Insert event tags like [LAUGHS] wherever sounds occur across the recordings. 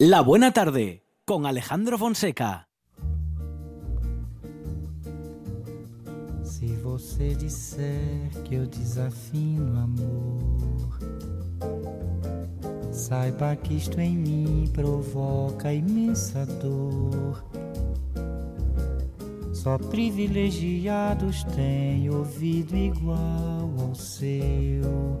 La Buena Tarde con Alejandro Fonseca. Se você disser que eu desafino amor, saiba que isto em mim provoca imensa dor. Só privilegiados têm ouvido igual ao seu.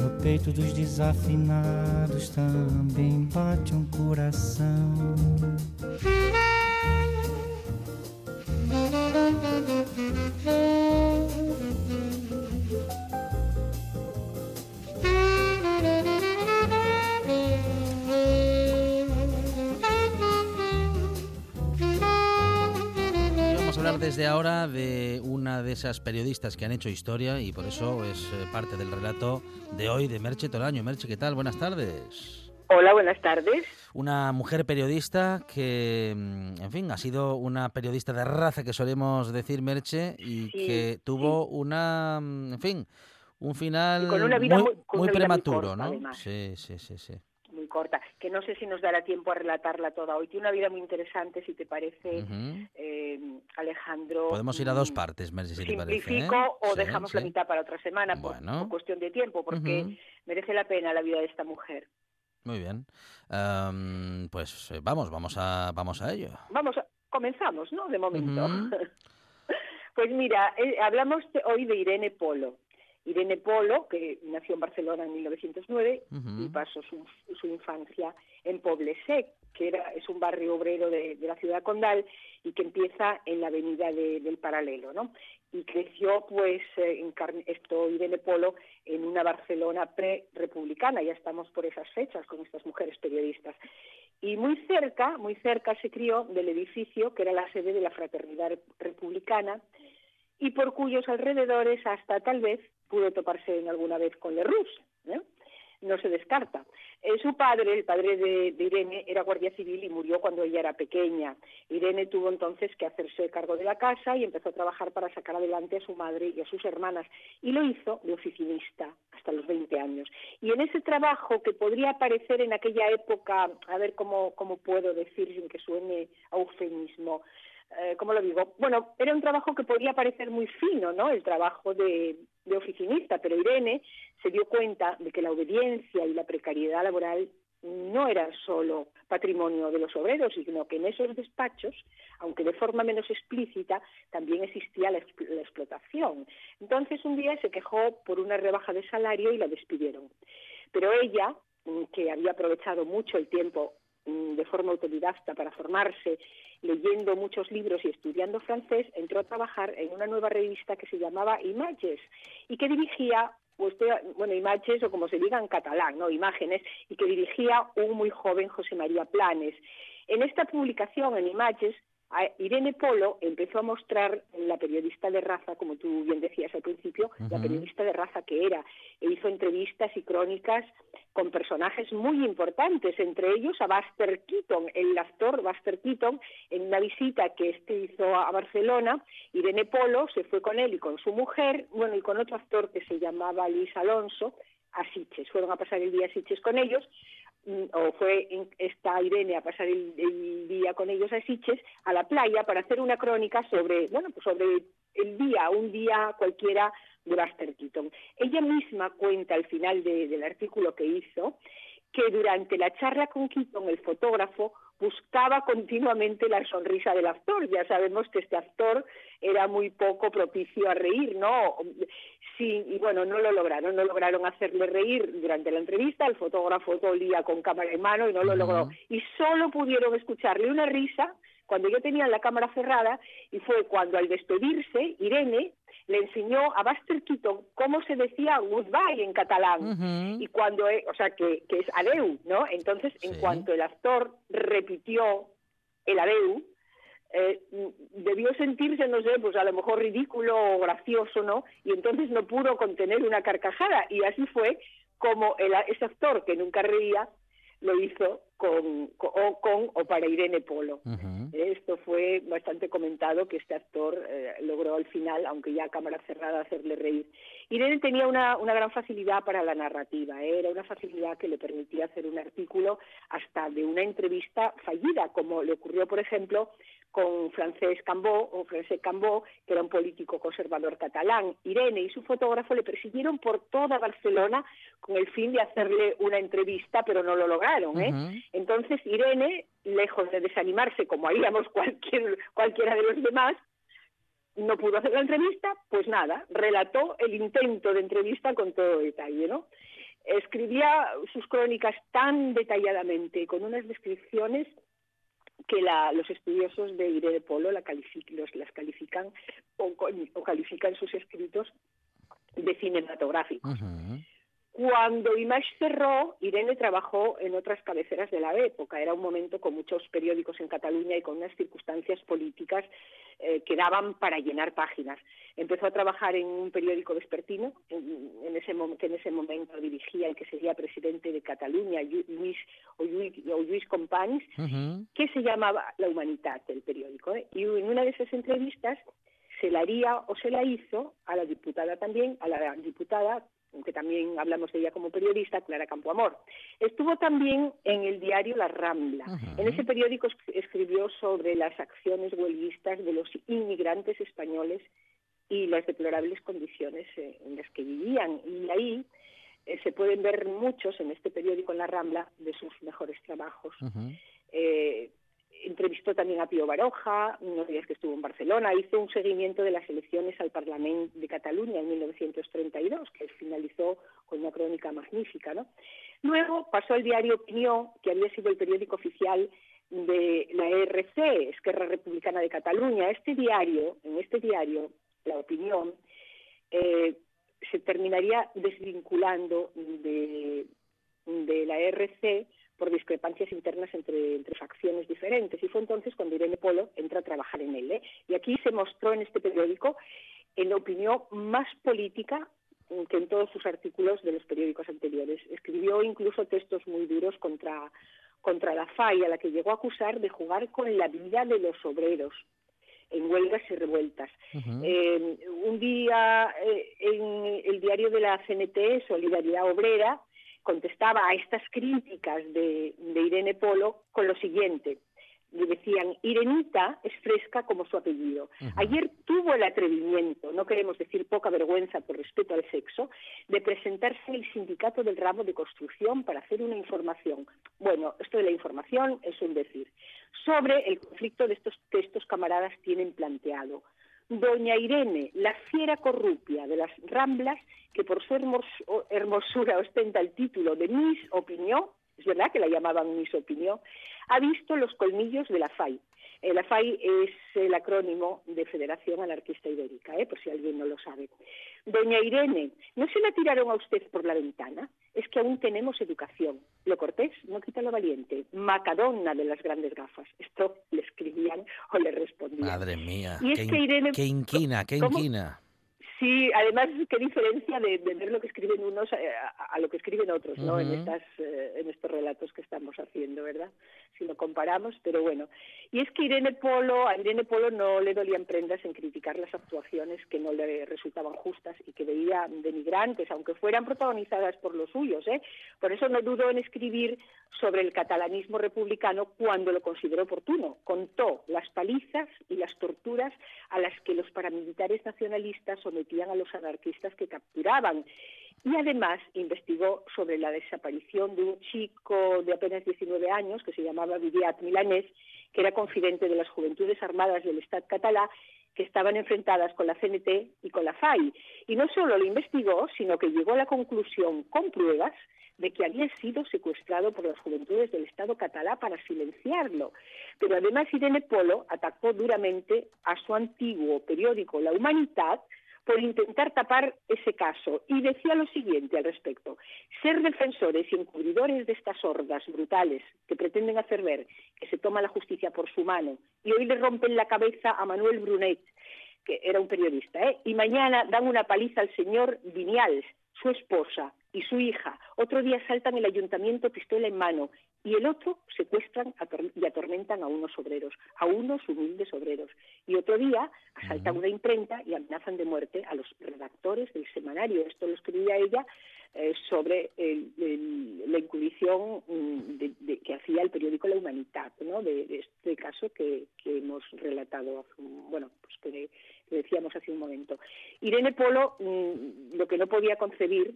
No peito dos desafinados também bate um coração. Desde ahora de una de esas periodistas que han hecho historia y por eso es eh, parte del relato de hoy de Merche Toraño. Merche, ¿qué tal? Buenas tardes. Hola, buenas tardes. Una mujer periodista que, mm, en fin, ha sido una periodista de raza que solemos decir Merche y Sí, que tuvo una, mm, en fin, un final Y con una vida muy, muy- con muy una vida muy prematuro, corta, ¿no? además. Sí, sí, sí, sí. Corta, que no sé si nos dará tiempo a relatarla toda hoy. Tiene una vida muy interesante, si te parece, eh, Alejandro. Podemos ir a dos mm, partes, Merche, si te parece. ¿eh? Simplifico o Sí, dejamos la mitad para otra semana Bueno. por cuestión de tiempo, porque merece la pena la vida de esta mujer. Muy bien. Am, pues eh, vamos, vamos a, vamos a ello. Vamos, a- comenzamos, ¿no? De momento. [LAUGHS] Pues mira, eh, hablamos hoy de Irene Polo. Irene Polo, que nació en Barcelona en 1909 y Ujú. pasó su, su infancia en Poblesec, que era, es un barrio obrero de, de la ciudad condal y que empieza en la avenida de- del Paralelo, ¿no? Y creció, pues, eh, en carne- esto Irene Polo en una Barcelona pre-republicana, ya estamos por esas fechas con estas mujeres periodistas. Y muy cerca, muy cerca se crió del edificio que era la sede de la Fraternidad Republicana y por cuyos alrededores hasta tal vez pudo toparse en alguna vez con Lerroux. ¿eh? No se descarta. Eh, su padre, el padre de, de Irene, era guardia civil y murió cuando ella era pequeña. Irene tuvo entonces que hacerse cargo de la casa y empezó a trabajar para sacar adelante a su madre y a sus hermanas. Y lo hizo de oficinista hasta los 20 años. Y en ese trabajo que podría parecer en aquella época, a ver cómo, cómo puedo decir sin que suene a eufemismo, eh, ¿cómo lo digo? Bueno, era un trabajo que podría parecer muy fino, ¿no? El trabajo de, oficinista, pero Irene se dio cuenta de que la obediencia y la precariedad laboral no eran solo patrimonio de los obreros, sino que en esos despachos, aunque de forma menos explícita, también existía la, la explotación. Entonces un día se quejó por una rebaja de salario y la despidieron. Pero ella, que había aprovechado mucho el tiempo de forma autodidacta para formarse, leyendo muchos libros y estudiando francés, entró a trabajar en una nueva revista que se llamaba Images y que dirigía pues, bueno, Images o como se diga en catalán, ¿no? Imágenes, y que dirigía un muy joven José María Planes. En esta publicación, en Images, Irene Polo empezó a mostrar la periodista de raza, como tú bien decías al principio, la periodista de raza que era, e hizo entrevistas y crónicas con personajes muy importantes, entre ellos a Buster Keaton, el actor Buster Keaton, en una visita que este hizo a Barcelona, Irene Polo se fue con él y con su mujer, bueno, y con otro actor que se llamaba Luis Alonso, a Siches, fueron a pasar el día a Siches con ellos, o fue esta Irene a pasar el, día con ellos a Siches, a la playa, para hacer una crónica sobre, bueno, pues sobre el día, un día cualquiera de Buster Keaton. Ella misma cuenta al final del artículo que hizo que durante la charla con Keaton, el fotógrafo, buscaba continuamente la sonrisa del actor. Ya sabemos que este actor era muy poco propicio a reír, ¿no? Sí, y bueno, no lo lograron, no lograron hacerle reír durante la entrevista, el fotógrafo todo el día con cámara en mano y no lo logró. Y solo pudieron escucharle una risa cuando yo tenía la cámara cerrada y fue cuando al despedirse Irene le enseñó a Buster Keaton cómo se decía goodbye en catalán y cuando e, o sea que, que, es adeu no entonces en cuanto el actor repitió el adeu eh, debió sentirse, no sé, pues a lo mejor ridículo o gracioso, ¿no? Y entonces no pudo contener una carcajada. Y así fue como el, ese actor que nunca reía lo hizo con, o con o para Irene Polo. Esto fue bastante comentado que este actor eh, logró al final, aunque ya a cámara cerrada, hacerle reír. Irene tenía una, una gran facilidad para la narrativa, ¿eh? era una facilidad que le permitía hacer un artículo hasta de una entrevista fallida, como le ocurrió, por ejemplo, con Francesc Cambó, o Francesc Cambó, que era un político conservador catalán. Irene y su fotógrafo le persiguieron por toda Barcelona con el fin de hacerle una entrevista, pero no lo lograron. ¿eh? Entonces Irene, lejos de desanimarse, como haríamos [LAUGHS] cualquier, cualquiera de los demás, no pudo hacer la entrevista, pues nada, relató el intento de entrevista con todo detalle, ¿no? Escribía sus crónicas tan detalladamente, con unas descripciones que los estudiosos de Irene Polo las califican o, califican sus escritos de cinematográficos. Cuando Image cerró, Irene trabajó en otras cabeceras de la época. Era un momento con muchos periódicos en Cataluña y con unas circunstancias políticas eh, que daban para llenar páginas. Empezó a trabajar en un periódico vespertino, en, ese que en ese momento dirigía el que sería presidente de Cataluña, Luis, o Luis, Companys, que se llamaba La Humanidad, el periódico. ¿eh? Y en una de esas entrevistas se la haría o se la hizo a la diputada también, a la diputada que también hablamos de ella como periodista, Clara Campoamor. Estuvo también en el diario La Rambla. En ese periódico escribió sobre las acciones huelguistas de los inmigrantes españoles y las deplorables condiciones eh, en las que vivían. Y ahí eh, se pueden ver muchos en este periódico en La Rambla de sus mejores trabajos entrevistó también a Pío Baroja, unos días que estuvo en Barcelona, hizo un seguimiento de las elecciones al Parlamento de Cataluña en 1932, que finalizó con una crónica magnífica. ¿no? Luego pasó al diario Opinión, que había sido el periódico oficial de la ERC, Esquerra Republicana de Cataluña. Este diario, en este diario, La Opinión, eh, se terminaría desvinculando de, de la ERC discrepancias internas entre, entre facciones diferentes. Y fue entonces cuando Irene Polo entra a trabajar en él. ¿eh? Y aquí se mostró en este periódico en la opinión más política que en todos sus artículos de los periódicos anteriores. Escribió incluso textos muy duros contra, contra la FAI, a la que llegó a acusar de jugar con la vida de los obreros en huelgas y revueltas. Eh, un día eh, en el diario de la CNT, Solidaridad Obrera, contestaba a estas críticas de, Irene Polo con lo siguiente. Le decían, Irenita es fresca como su apellido. Ayer tuvo el atrevimiento, no queremos decir poca vergüenza por respeto al sexo, de presentarse en el sindicato del ramo de construcción para hacer una información. Bueno, esto de la información es un decir. Sobre el conflicto de estos que estos camaradas tienen planteado. Doña Irene, la fiera corrupia de las Ramblas, que por su hermosura ostenta el título de Miss Opinión, es verdad que la llamaban Miss Opinión, ha visto los colmillos de la FAI. Eh, la FAI es el acrónimo de Federación Anarquista Ibérica, eh, por si alguien no lo sabe. Doña Irene, ¿no se la tiraron a usted por la ventana? Es que aún tenemos educación. Lo cortés no quita lo valiente. Macadona de las grandes gafas. Esto le escribían o le respondían. Madre mía, Y es qué, que Irene- qué inquina, qué ¿Cómo? Sí, además qué diferencia de, de ver lo que escriben unos eh, a, a lo que escriben otros, ¿no? En estas eh, en estos relatos que estamos haciendo, ¿verdad? Si lo comparamos, pero bueno. Y es que Irene Polo, a Irene Polo no le dolían prendas en criticar las actuaciones que no le resultaban justas y que veía denigrantes, aunque fueran protagonizadas por los suyos, ¿eh? Por eso no dudó en escribir sobre el catalanismo republicano cuando lo consideró oportuno. Contó las palizas y las torturas a las que los paramilitares nacionalistas sometían a los anarquistas que capturaban. Y además investigó sobre la desaparición de un chico de apenas 19 años que se llamaba Viviat Milanés, que era confidente de las Juventudes Armadas del Estado catalá que estaban enfrentadas con la CNT y con la FAI. Y no solo lo investigó, sino que llegó a la conclusión con pruebas de que había sido secuestrado por las juventudes del Estado catalá para silenciarlo. Pero además Irene Polo atacó duramente a su antiguo periódico La Humanidad por intentar tapar ese caso y decía lo siguiente al respecto. Ser defensores y encubridores de estas hordas brutales que pretenden hacer ver que se toma la justicia por su mano y hoy le rompen la cabeza a Manuel Brunet, que era un periodista, ¿eh? y mañana dan una paliza al señor Viñals, su esposa y su hija. Otro día saltan el ayuntamiento pistola en mano y el otro secuestran y atormentan a unos obreros, a unos humildes obreros. Y otro día asaltan una imprenta y amenazan de muerte a los redactores del semanario. Esto lo escribía ella eh, sobre el- el- la incubición mm, de- de- que hacía el periódico La Humanidad, ¿no? de, de este caso que, que hemos relatado, bueno, pues que, que decíamos hace un momento. Irene Polo mm, lo que no podía concebir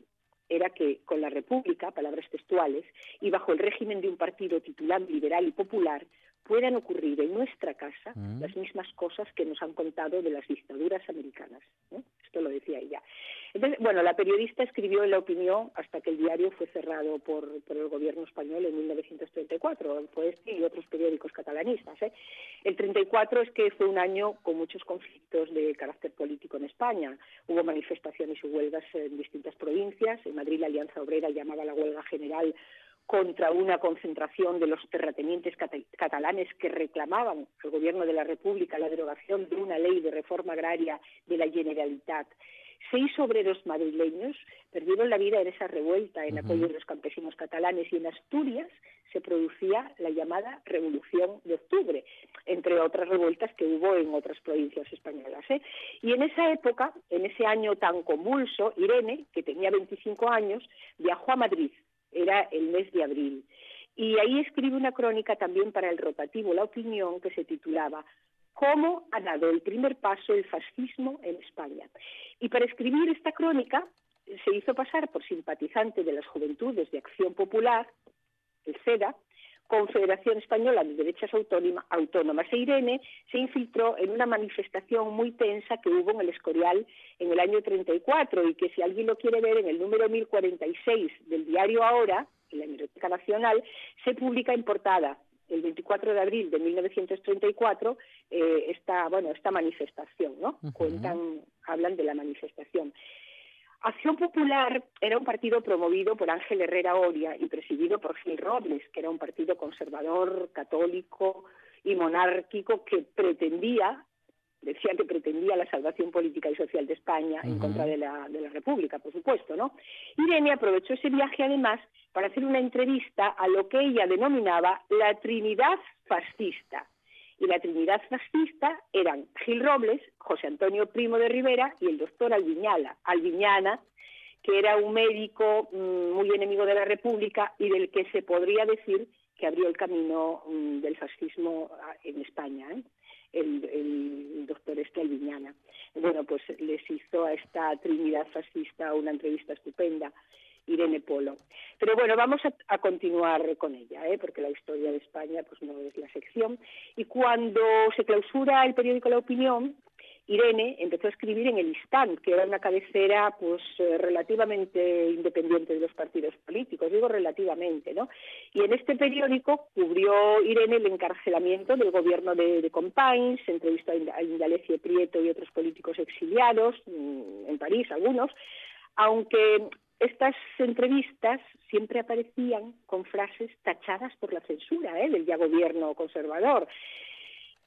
era que con la República, palabras textuales, y bajo el régimen de un partido titulado liberal y popular, puedan ocurrir en nuestra casa Mm. las mismas cosas que nos han contado de las dictaduras americanas. Esto lo decía ella. Entonces, bueno, la periodista escribió en La Opinión hasta que el diario fue cerrado por, por el gobierno español en 1934, fue este y otros periódicos catalanistas. ¿eh? El 34 es que fue un año con muchos conflictos de carácter político en España. Hubo manifestaciones y huelgas en distintas provincias. En Madrid la Alianza Obrera llamaba la huelga general contra una concentración de los terratenientes cata- catalanes que reclamaban al gobierno de la República la derogación de una ley de reforma agraria de la Generalitat. Seis obreros madrileños perdieron la vida en esa revuelta en apoyo de los campesinos catalanes y en Asturias se producía la llamada Revolución de Octubre, entre otras revueltas que hubo en otras provincias españolas. ¿eh? Y en esa época, en ese año tan convulso, Irene, que tenía 25 años, viajó a Madrid era el mes de abril. Y ahí escribe una crónica también para el rotativo La Opinión que se titulaba ¿Cómo ha dado el primer paso el fascismo en España? Y para escribir esta crónica se hizo pasar por simpatizante de las Juventudes de Acción Popular, el CEDA, Confederación Española de Derechas Autónoma- Autónomas e Irene se infiltró en una manifestación muy tensa que hubo en el Escorial en el año 34 y que si alguien lo quiere ver en el número 1046 del diario Ahora, en la Biblioteca Nacional, se publica en portada el 24 de abril de 1934 eh, esta bueno esta manifestación, ¿no? Cuentan hablan de la manifestación. Acción Popular era un partido promovido por Ángel Herrera Oria y presidido por Gil Robles, que era un partido conservador, católico y monárquico que pretendía, decía que pretendía la salvación política y social de España en contra de la, de la República, por supuesto, ¿no? Irene aprovechó ese viaje además para hacer una entrevista a lo que ella denominaba la Trinidad fascista. Y la Trinidad fascista eran Gil Robles, José Antonio Primo de Rivera y el doctor Alviñala, Alviñana, que era un médico mm, muy enemigo de la República y del que se podría decir que abrió el camino mm, del fascismo ah, en España, ¿eh? El, el doctor este Alviñana. Bueno, pues les hizo a esta Trinidad fascista una entrevista estupenda. Irene Polo. Pero bueno, vamos a, a continuar con ella, ¿eh? porque la historia de España pues no es la sección. Y cuando se clausura el periódico La Opinión, Irene empezó a escribir en el Instant, que era una cabecera pues eh, relativamente independiente de los partidos políticos, digo relativamente, ¿no? Y en este periódico cubrió Irene el encarcelamiento del gobierno de, de Companys, se entrevistó a Indalecio Prieto y otros políticos exiliados, mm, en París algunos, aunque estas entrevistas siempre aparecían con frases tachadas por la censura ¿eh? del ya gobierno conservador.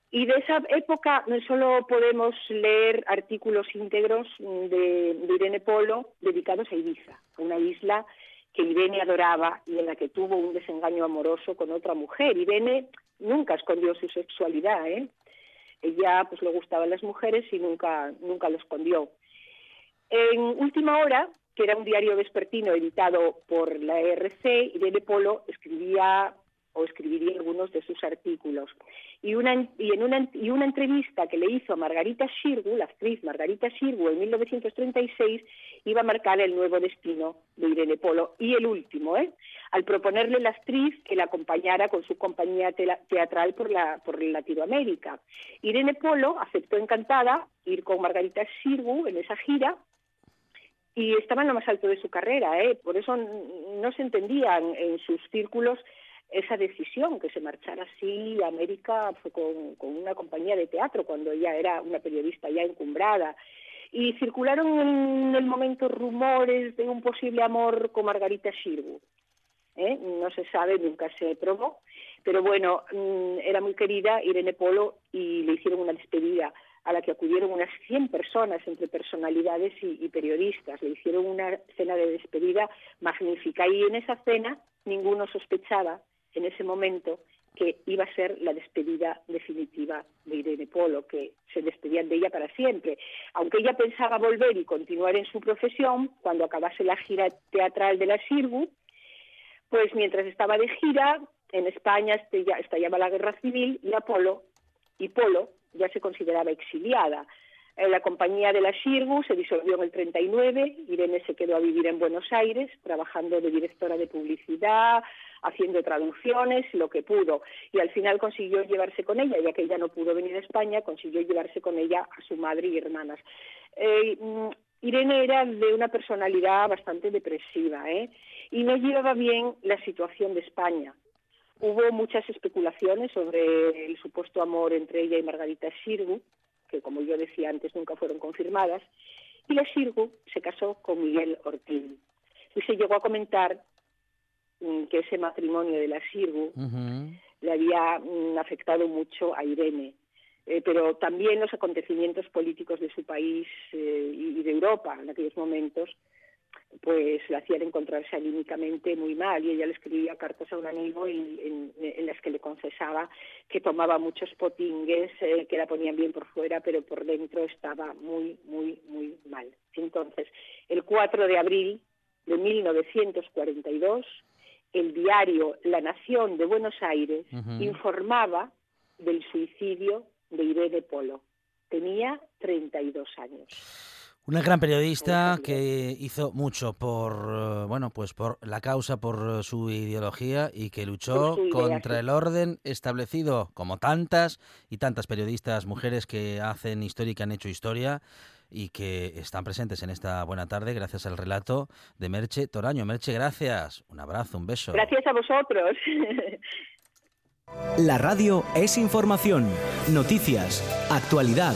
Y de esa época no solo podemos leer artículos íntegros de, Irene Polo dedicados a Ibiza, una isla que Irene adoraba y en la que tuvo un desengaño amoroso con otra mujer. Irene nunca escondió su sexualidad, ¿eh? Ella pues le gustaban las mujeres y nunca, nunca lo escondió. En Última Hora, que era un diario vespertino editado por la ERC, Irene Polo escribía o escribiría algunos de sus artículos. Y, una, y, en una, y una entrevista que le hizo a Margarita Shirgu, la actriz Margarita Shirgu, en 1936, iba a marcar el nuevo destino de Irene Polo, y el último, ¿eh? al proponerle la actriz que la acompañara con su compañía teatral por, la, por Latinoamérica. Irene Polo aceptó encantada ir con Margarita Shirgu en esa gira, y estaba en lo más alto de su carrera, ¿eh? por eso no se entendían en sus círculos esa decisión, que se marchara así a América fue con, una compañía de teatro, cuando ella era una periodista ya encumbrada. Y circularon en el momento rumores de un posible amor con Margarita Shirgu. ¿eh? No se sabe, nunca se probó. Pero bueno, mm, era muy querida Irene Polo y le hicieron una despedida a la que acudieron unas 100 personas entre personalidades y, y, periodistas. Le hicieron una cena de despedida magnífica y en esa cena ninguno sospechaba en ese momento que iba a ser la despedida definitiva de Irene Polo, que se despedían de ella para siempre. Aunque ella pensaba volver y continuar en su profesión, cuando acabase la gira teatral de la Sirgu, pues mientras estaba de gira, en España estallaba la guerra civil y Apolo, y Polo ya se consideraba exiliada. La compañía de la Shirgu se disolvió en el 39, Irene se quedó a vivir en Buenos Aires, trabajando de directora de publicidad, haciendo traducciones, lo que pudo. Y al final consiguió llevarse con ella, ya que ella no pudo venir a España, consiguió llevarse con ella a su madre y hermanas. Eh, mm, Irene era de una personalidad bastante depresiva ¿eh? y no llevaba bien la situación de España. Hubo muchas especulaciones sobre el supuesto amor entre ella y Margarita Shirgu, que como yo decía antes nunca fueron confirmadas, y la Shirgu se casó con Miguel Ortiz. Y se llegó a comentar mm, que ese matrimonio de la Shirgu le había mm, afectado mucho a Irene. Eh, pero también los acontecimientos políticos de su país eh, y de Europa en aquellos momentos pues la hacían encontrarse anímicamente muy mal y ella le escribía cartas a un amigo en, las que le confesaba que tomaba muchos potingues eh, que la ponían bien por fuera pero por dentro estaba muy muy muy mal. Entonces el 4 de abril de 1942 el diario La Nación de Buenos Aires informaba del suicidio de Irene Polo. Tenía 32 años una gran periodista que hizo mucho por eh, bueno, pues por la causa, por su ideología y que luchó contra el orden establecido, como tantas y tantas periodistas mujeres que hacen historia y que han hecho historia y que están presentes en esta buena tarde gracias al relato de Merche Toraño. Merche, gracias. Un abrazo, un beso. Gracias a vosotros. La radio es información, noticias, actualidad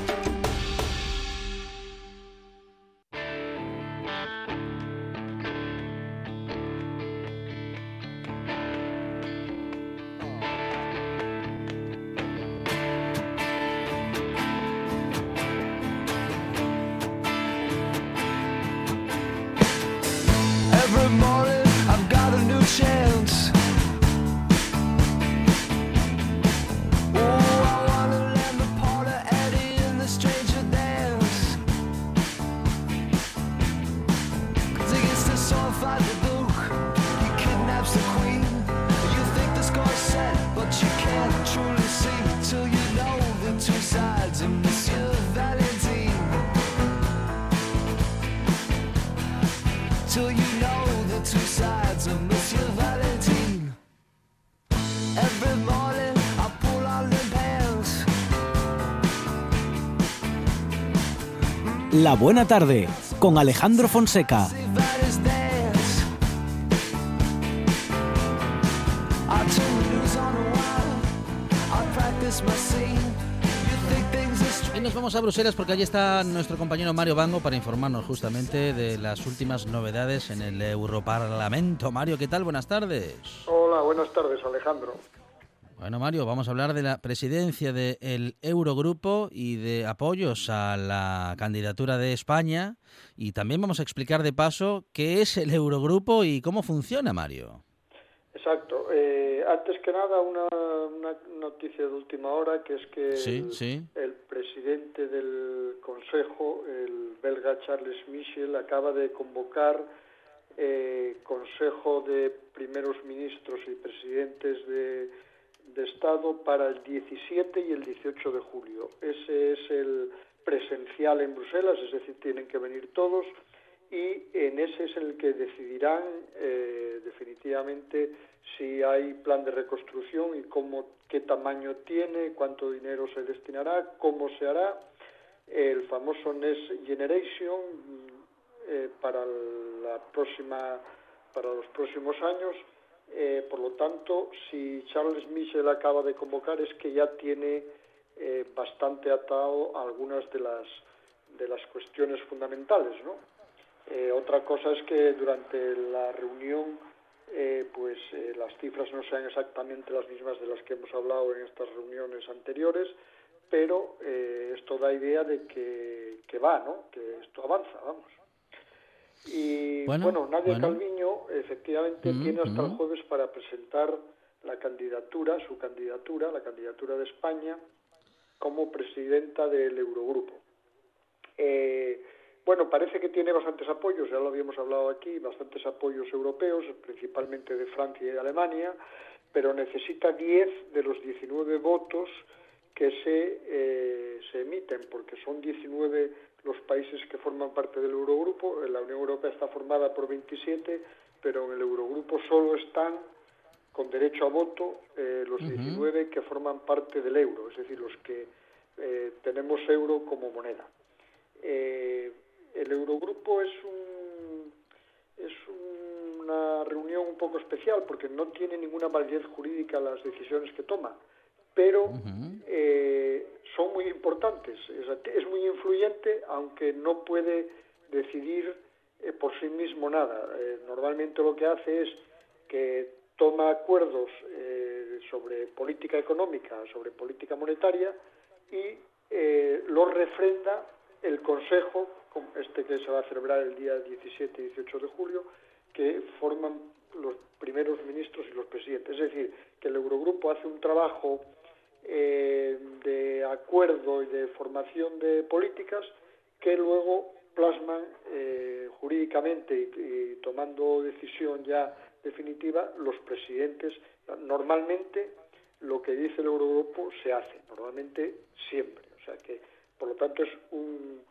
La Buena Tarde con Alejandro Fonseca. Y nos vamos a Bruselas porque allí está nuestro compañero Mario Bango para informarnos justamente de las últimas novedades en el Europarlamento. Mario, ¿qué tal? Buenas tardes. Hola, buenas tardes, Alejandro. Bueno, Mario, vamos a hablar de la presidencia del Eurogrupo y de apoyos a la candidatura de España. Y también vamos a explicar de paso qué es el Eurogrupo y cómo funciona, Mario. Exacto. Eh, antes que nada, una, noticia de última hora, que es que el, presidente del Consejo, el belga Charles Michel, acaba de convocar eh, Consejo de Primeros Ministros y Presidentes de, de Estado para el 17 y el 18 de julio. Ese es el presencial en Bruselas, es decir, tienen que venir todos y en ese es el que decidirán eh, definitivamente si hay plan de reconstrucción y cómo, qué tamaño tiene, cuánto dinero se destinará, cómo se hará. El famoso Next Generation eh, para la próxima para los próximos años. Eh, por lo tanto, si Charles Michel acaba de convocar es que ya tiene bastante atado algunas de las de las cuestiones fundamentales, ¿no? Eh, otra cosa es que durante la reunión eh, pues eh, las cifras no sean exactamente las mismas de las que hemos hablado en estas reuniones anteriores, pero esto da idea de que, va, ¿no? que esto avanza, vamos. Y bueno, Nadia Calviño efectivamente mm, tiene hasta el jueves para presentar la candidatura, su candidatura, la candidatura de España como presidenta del Eurogrupo. Eh, bueno, parece que tiene bastantes apoyos, ya lo habíamos hablado aquí, bastantes apoyos europeos, principalmente de Francia y de Alemania, pero necesita 10 de los 19 votos que se, eh, se emiten, porque son 19 los países que forman parte del Eurogrupo. La Unión Europea está formada por 27, pero en el Eurogrupo solo están con derecho a voto eh, los 19 que forman parte del euro, es decir, los que eh, tenemos euro como moneda. Eh, el Eurogrupo es un es una reunión un poco especial porque no tiene ninguna validez jurídica las decisiones que toma, pero eh, son muy importantes. Es, muy influyente, aunque no puede decidir eh, por sí mismo nada. Eh, normalmente lo que hace es que toma acuerdos sobre política económica, sobre política monetaria y los refrenda el Consejo este que se va a celebrar el día 17 y 18 de julio, que forman los primeros ministros y los presidentes. Es decir, que el Eurogrupo hace un trabajo eh, de acuerdo y de formación de políticas que luego plasman eh, jurídicamente y, tomando decisión ya definitiva los presidentes. Normalmente lo que dice el Eurogrupo se hace, normalmente siempre. O sea que, por lo tanto, es un,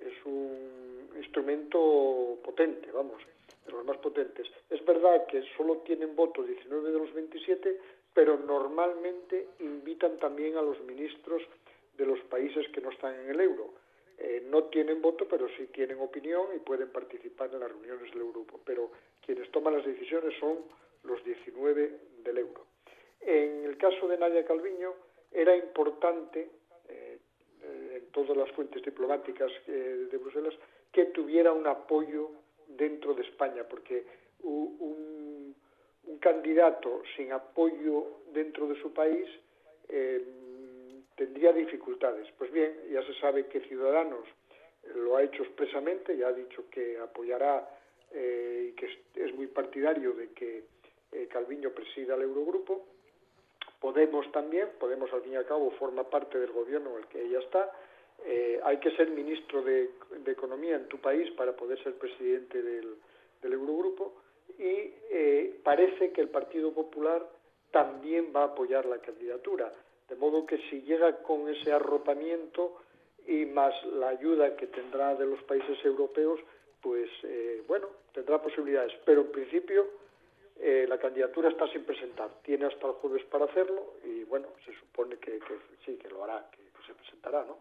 es un instrumento potente, vamos, de los más potentes. Es verdad que solo tienen voto 19 de los 27, pero normalmente invitan también a los ministros de los países que no están en el euro. Eh, no tienen voto, pero sí tienen opinión y pueden participar en las reuniones del Eurogrupo. Pero quienes toman las decisiones son los 19 del euro. En el caso de Nadia Calviño, era importante todas las fuentes diplomáticas eh, de Bruselas, que tuviera un apoyo dentro de España, porque un, candidato sin apoyo dentro de su país eh, tendría dificultades. Pues bien, ya se sabe que Ciudadanos lo ha hecho expresamente, ya ha dicho que apoyará eh, y que es, muy partidario de que Calviño presida el Eurogrupo. Podemos también, Podemos al fin y al cabo forma parte del gobierno en el que ella está, eh, hay que ser ministro de, Economía en tu país para poder ser presidente del, Eurogrupo y eh, parece que el Partido Popular también va a apoyar la candidatura. De modo que si llega con ese arropamiento y más la ayuda que tendrá de los países europeos, pues eh, bueno, tendrá posibilidades. Pero en principio la candidatura está sin presentar. Tiene hasta el jueves para hacerlo y bueno, se supone que, sí, que lo hará, que se presentará, ¿no?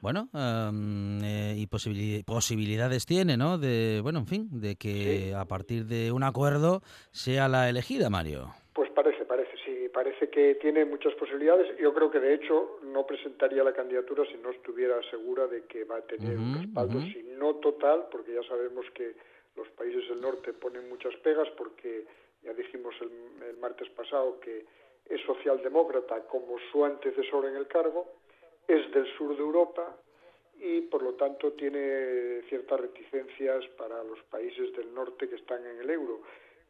Bueno, eh, y posibilidades tiene, ¿no? De, bueno, en fin, de que a partir de un acuerdo sea la elegida, Mario. Pues parece, parece, sí, parece que tiene muchas posibilidades. Yo creo que de hecho no presentaría la candidatura si no estuviera segura de que va a tener un respaldo, si no total, porque ya sabemos que los países del norte ponen muchas pegas, porque ya dijimos el martes pasado que es socialdemócrata como su antecesor en el cargo es del sur de Europa y por lo tanto tiene ciertas reticencias para los países del norte que están en el euro.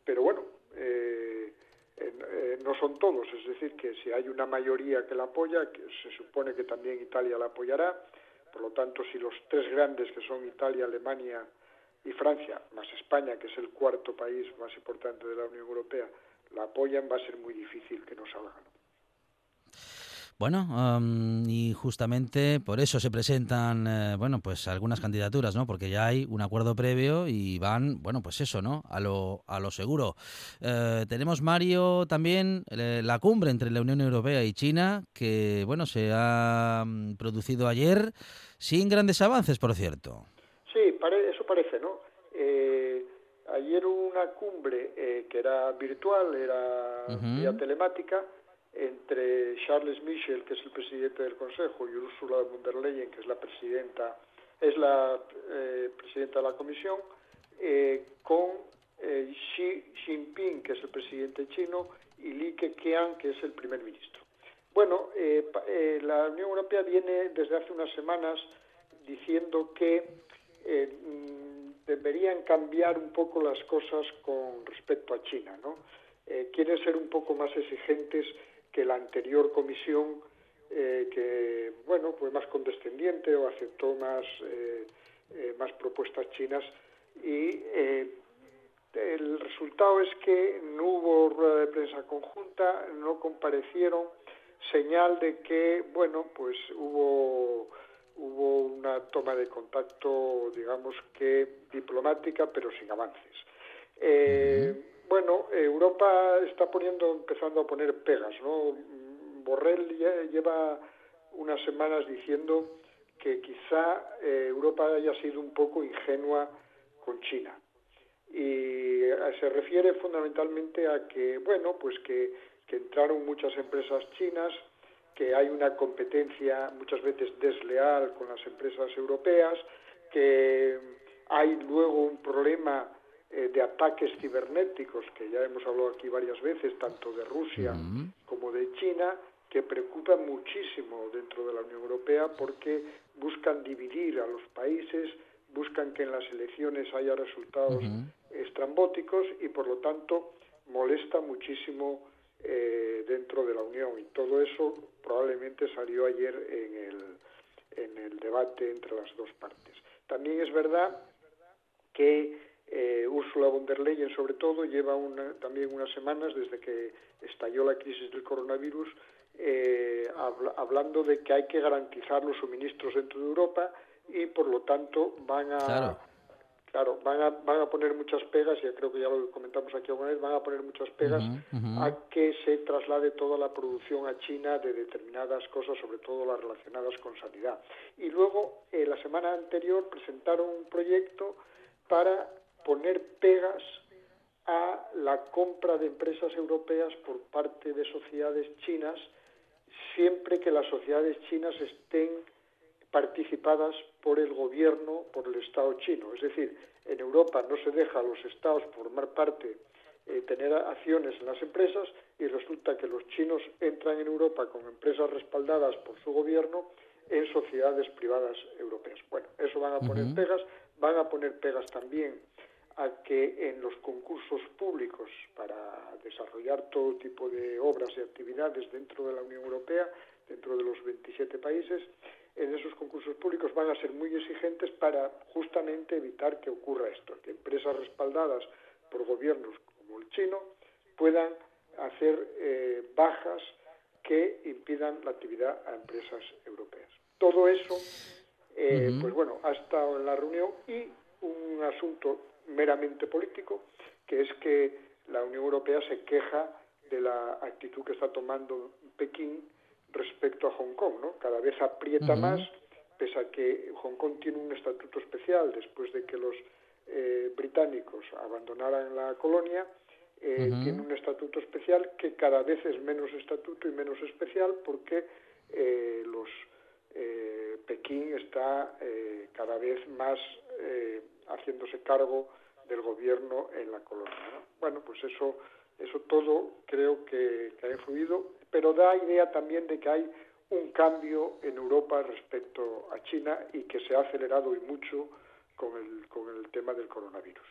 Pero bueno, eh, eh, no son todos, es decir, que si hay una mayoría que la apoya, que se supone que también Italia la apoyará, por lo tanto, si los tres grandes que son Italia, Alemania y Francia, más España, que es el cuarto país más importante de la Unión Europea, la apoyan, va a ser muy difícil que no salga. Bueno, y justamente por eso se presentan, eh, bueno, pues algunas candidaturas, ¿no? Porque ya hay un acuerdo previo y van, bueno, pues eso, ¿no? A lo, a lo seguro. Eh, tenemos, Mario, también eh, la cumbre entre la Unión Europea y China, que, bueno, se ha mm, producido ayer sin grandes avances, por cierto. Sí, eso parece, ¿no? ayer una cumbre que era virtual, era vía telemática, entre Charles Michel, que es el presidente del Consejo, y Ursula von der Leyen, que es la presidenta, es la eh, presidenta de la Comisión, eh, con eh, Xi Jinping, que es el presidente chino, y Li Keqiang, que es el primer ministro. Bueno, la Unión Europea viene desde hace unas semanas diciendo que mm, deberían cambiar un poco las cosas con respecto a China, ¿no? quieren ser un poco más exigentes que la anterior comisión, eh, que bueno, fue más condescendiente o aceptó más, eh, eh, más propuestas chinas. Y el resultado es que no hubo rueda de prensa conjunta, no comparecieron, señal de que, bueno, pues hubo, hubo una toma de contacto, digamos que diplomática, pero sin avances. Bueno, Europa está poniendo, empezando a poner pegas, ¿no? Borrell lleva unas semanas diciendo que quizá eh, Europa haya sido un poco ingenua con China. Y eh, se refiere fundamentalmente a que, bueno, pues que entraron muchas empresas chinas, que hay una competencia muchas veces desleal con las empresas europeas, que hay luego un problema eh, de ataques cibernéticos, que ya hemos hablado aquí varias veces, tanto de Rusia como de China, que preocupan muchísimo dentro de la Unión Europea porque buscan dividir a los países, buscan que en las elecciones haya resultados estrambóticos y por lo tanto molesta muchísimo eh, dentro de la Unión. Y todo eso probablemente salió ayer en el, en el debate entre las dos partes. También es verdad que eh, Ursula von der Leyen, sobre todo, lleva también unas semanas desde que estalló la crisis del coronavirus, eh, hablando de que hay que garantizar los suministros dentro de Europa y, por lo tanto, van a, claro. van a, van a poner muchas pegas, ya creo que ya lo comentamos aquí alguna vez, van a poner muchas pegas a que se traslade toda la producción a China de determinadas cosas, sobre todo las relacionadas con sanidad. Y luego, eh, la semana anterior, presentaron un proyecto para poner pegas a la compra de empresas europeas por parte de sociedades chinas siempre que las sociedades chinas estén participadas por el gobierno, por el Estado chino. Es decir, en Europa no se deja a los Estados formar parte, eh, tener acciones en las empresas y resulta que los chinos entran en Europa con empresas respaldadas por su gobierno en sociedades privadas europeas. Bueno, eso van a poner pegas, van a poner pegas también a que en los concursos públicos para desarrollar todo tipo de obras y actividades dentro de la Unión Europea, dentro de los 27 países, en esos concursos públicos van a ser muy exigentes para justamente evitar que ocurra esto, que empresas respaldadas por gobiernos como el chino puedan hacer eh, bajas que impidan la actividad a empresas europeas. Todo eso, eh, pues bueno, ha estado en la reunión y un asunto meramente político, que es que la Unión Europea se queja de la actitud que está tomando Pekín respecto a Hong Kong, ¿no? Cada vez aprieta más, pese a que Hong Kong tiene un estatuto especial. Después de que los eh, británicos abandonaran la colonia, eh, tiene un estatuto especial que cada vez es menos estatuto y menos especial porque eh, los Pekín está cada vez más haciéndose cargo del gobierno en la colonia. Bueno, pues eso, eso todo creo que, que ha influido, pero da idea también de que hay un cambio en Europa respecto a China y que se ha acelerado y mucho con el, con el tema del coronavirus.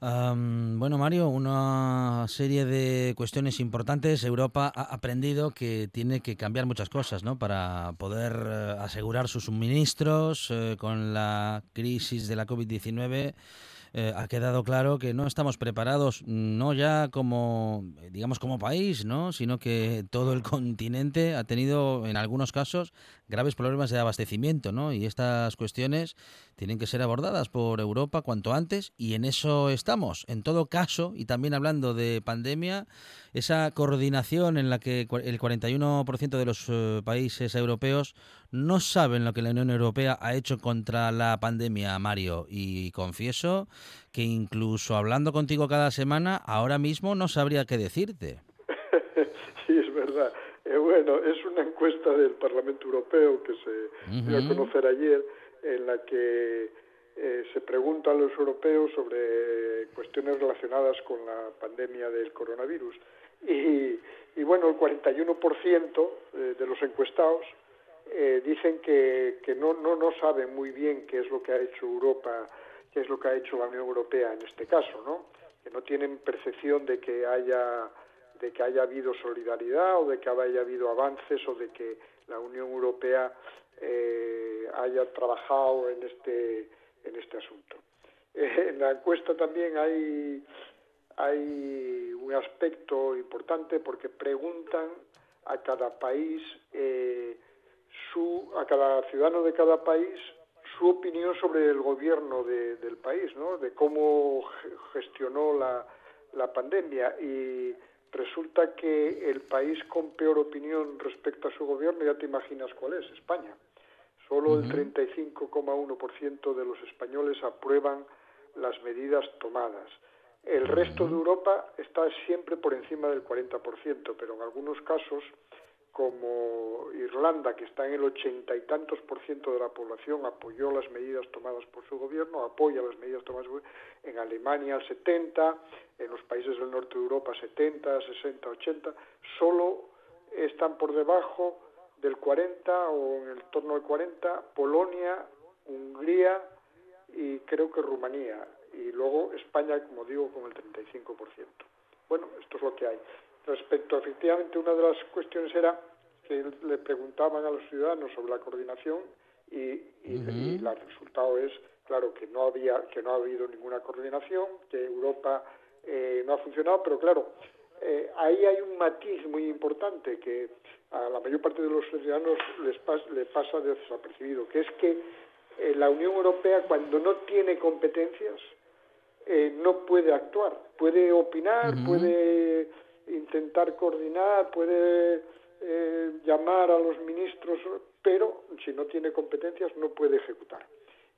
Bueno, Mario, una serie de cuestiones importantes. Europa ha aprendido que tiene que cambiar muchas cosas ¿no? para poder eh, asegurar sus suministros eh, con la crisis de la COVID-19 eh, ha quedado claro que no estamos preparados, no ya como, digamos, como país, ¿no? sino que todo el continente ha tenido, en algunos casos, graves problemas de abastecimiento, ¿no? Y estas cuestiones tienen que ser abordadas por Europa cuanto antes y en eso estamos. En todo caso, y también hablando de pandemia, esa coordinación en la que el 41% de los eh, países europeos no saben lo que la Unión Europea ha hecho contra la pandemia, Mario. Y confieso que incluso hablando contigo cada semana, ahora mismo no sabría qué decirte. [LAUGHS] sí, es verdad. Eh, bueno, es una encuesta del Parlamento Europeo que se dio a conocer ayer en la que eh, se pregunta a los europeos sobre cuestiones relacionadas con la pandemia del coronavirus. Y, y bueno, el 41% eh, de los encuestados eh, dicen que, que no, no, no saben muy bien qué es lo que ha hecho Europa, qué es lo que ha hecho la Unión Europea en este caso, ¿no? Que no tienen percepción de que haya de que haya habido solidaridad o de que haya habido avances o de que la Unión Europea eh, haya trabajado en este en este asunto. en la encuesta también hay hay un aspecto importante porque preguntan a cada país eh, su a cada ciudadano de cada país su opinión sobre el gobierno del país, ¿no? De cómo gestionó la, la pandemia y resulta que el país con peor opinión respecto a su gobierno, ya te imaginas cuál es, España. Solo el 35,1% de los españoles aprueban las medidas tomadas. El resto de Europa está siempre por encima del 40%, pero en algunos casos como Irlanda, que está en el ochenta y tantos por ciento de la población, apoyó las medidas tomadas por su gobierno, apoya las medidas tomadas por en Alemania al 70, en los países del norte de Europa 70, 60, 80, solo están por debajo del 40 o en el torno del 40 Polonia, Hungría y creo que Rumanía y luego España, como digo, con el 35%. Bueno, esto es lo que hay. Respecto, efectivamente, una de las cuestiones era que le preguntaban a los ciudadanos sobre la coordinación y, el resultado es, claro, que no había, que no ha habido ninguna coordinación, que Europa eh, no ha funcionado, pero claro, eh, ahí hay un matiz muy importante que a la mayor parte de los ciudadanos les le pasa desapercibido, que es que eh, la Unión Europea cuando no tiene competencias no puede actuar, puede opinar, puede intentar coordinar, puede eh, llamar a los ministros, pero si no tiene competencias no puede ejecutar.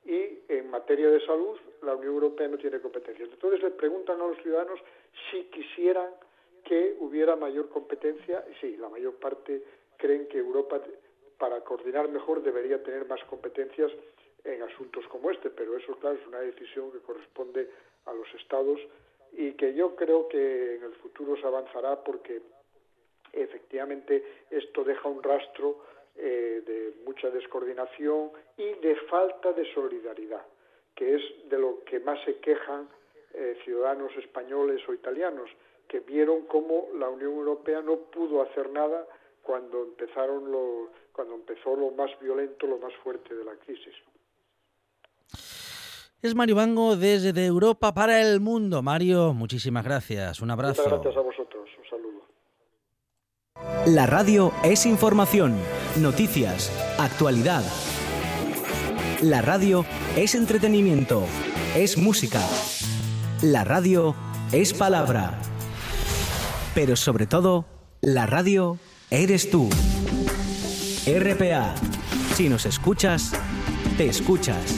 Y en materia de salud, la Unión Europea no tiene competencias. Entonces le preguntan a los ciudadanos si quisieran que hubiera mayor competencia. Sí, la mayor parte creen que Europa, para coordinar mejor, debería tener más competencias en asuntos como este, pero eso, claro, es una decisión que corresponde a los Estados y que yo creo que en el futuro se avanzará porque efectivamente esto deja un rastro eh, de mucha descoordinación y de falta de solidaridad, que es de lo que más se quejan eh, ciudadanos españoles o italianos, que vieron cómo la Unión Europea no pudo hacer nada cuando empezaron lo, cuando empezó lo más violento, lo más fuerte de la crisis. Es Mario Bango desde Europa para el mundo. Mario, muchísimas gracias. Un abrazo. Muchas gracias a vosotros. Un saludo. La radio es información, noticias, actualidad. La radio es entretenimiento, es música. La radio es palabra. Pero sobre todo, la radio Eres tú. RPA. Si nos escuchas, te escuchas.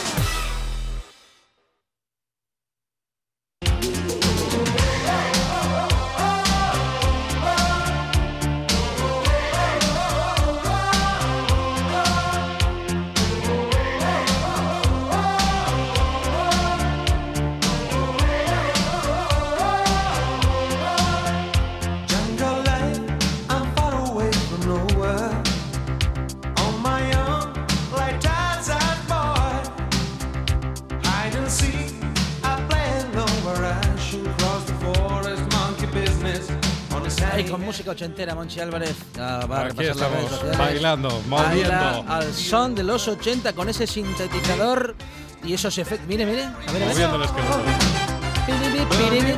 Monchi Álvarez. Ah, va Aquí estamos, bailando, moviendo. al son de los 80 con ese sintetizador y esos efectos. Mire, mire. A ver, Moviendo el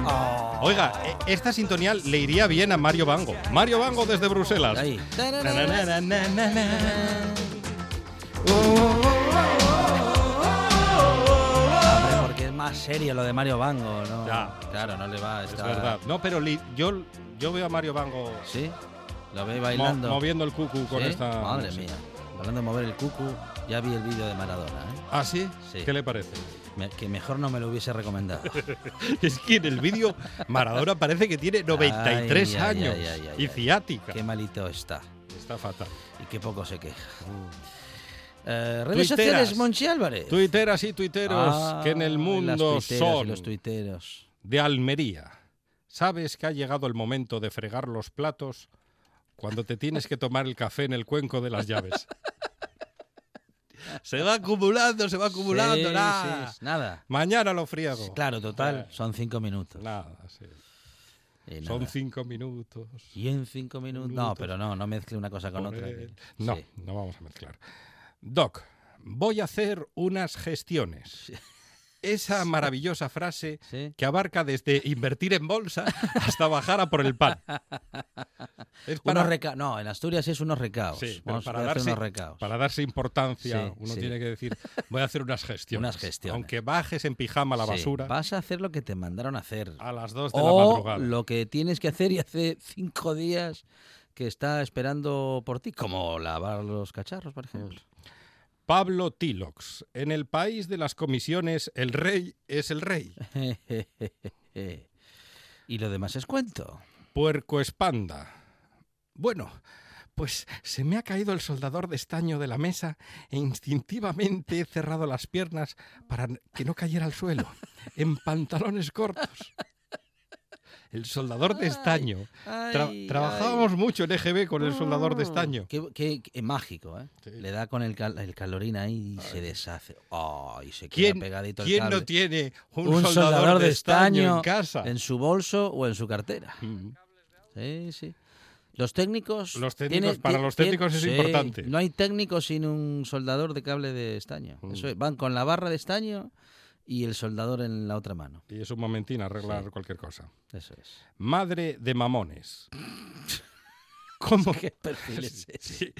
oh. Oiga, e, esta sintonía le iría bien a Mario Bango. Mario Bango desde Bruselas. Ahí. Más serio lo de Mario Bango, ¿no? Ya. Claro, no le va a estar... Es verdad. No, pero yo yo veo a Mario Bango. Sí, lo ve bailando. moviendo el cucu con esta. Madre mía. Hablando de mover el cucu, ya vi el vídeo de Maradona. ¿eh? ¿Ah, sí? ¿Qué le parece? que mejor no me lo hubiese recomendado. [LAUGHS] es que en el vídeo Maradona parece que tiene 93 años y ciática. Qué malito está. Está fatal. Y qué poco se queja. Eh, redes sociales, Monchi Álvarez. Tuiteras y tuiteros que en el ah, mundo son los tuiteros. de Almería. ¿Sabes que ha llegado el momento de fregar los platos cuando te tienes que tomar el café en el cuenco de las llaves? se va acumulando, se va acumulando, nada. nada. Mañana lo friego. Claro, total, son cinco minutos. Nada, sí. Son cinco minutos. Y en cinco minutos. No, pero no, no mezcle una cosa con otra. No, no vamos a mezclar. Doc, voy a hacer unas gestiones [LAUGHS] esa maravillosa frase que abarca desde invertir en bolsa hasta bajar a por el pan. [LAUGHS] no, en Asturias es unos recaos. para, darse, para darse importancia, uno tiene que decir, voy a hacer unas gestiones. Aunque bajes en pijama a la basura. Vas a hacer lo que te mandaron a hacer. A las dos de la madrugada. lo que tienes que hacer y hace cinco días que está esperando por ti, como lavar los cacharros, por ejemplo. Pablo Tilox. En el país de las comisiones, el rey es el rey. [LAUGHS] y lo demás es cuento. Puerco espanda. Bueno, pues se me ha caído el soldador de estaño de la mesa e instintivamente he cerrado las piernas para que no cayera al suelo, en pantalones cortos el soldador de estaño. trabajábamos mucho en EGB con el soldador de estaño. Qué, mágico, ¿eh? Le da con el, el calorín ahí y se deshace. y se queda pegadito ¿quién no tiene un, soldador, de, estaño, en casa? En su bolso o en su cartera. Sí, sí. Los técnicos. Los técnicos para los técnicos es importante. No hay técnico sin un soldador de cable de estaño. Eso van con la barra de estaño y el soldador en la otra mano. Y es un momentín arreglar cualquier cosa. Eso es. Madre de mamones. [LAUGHS] ¿Cómo? ¿Qué perfil es [LAUGHS] ese?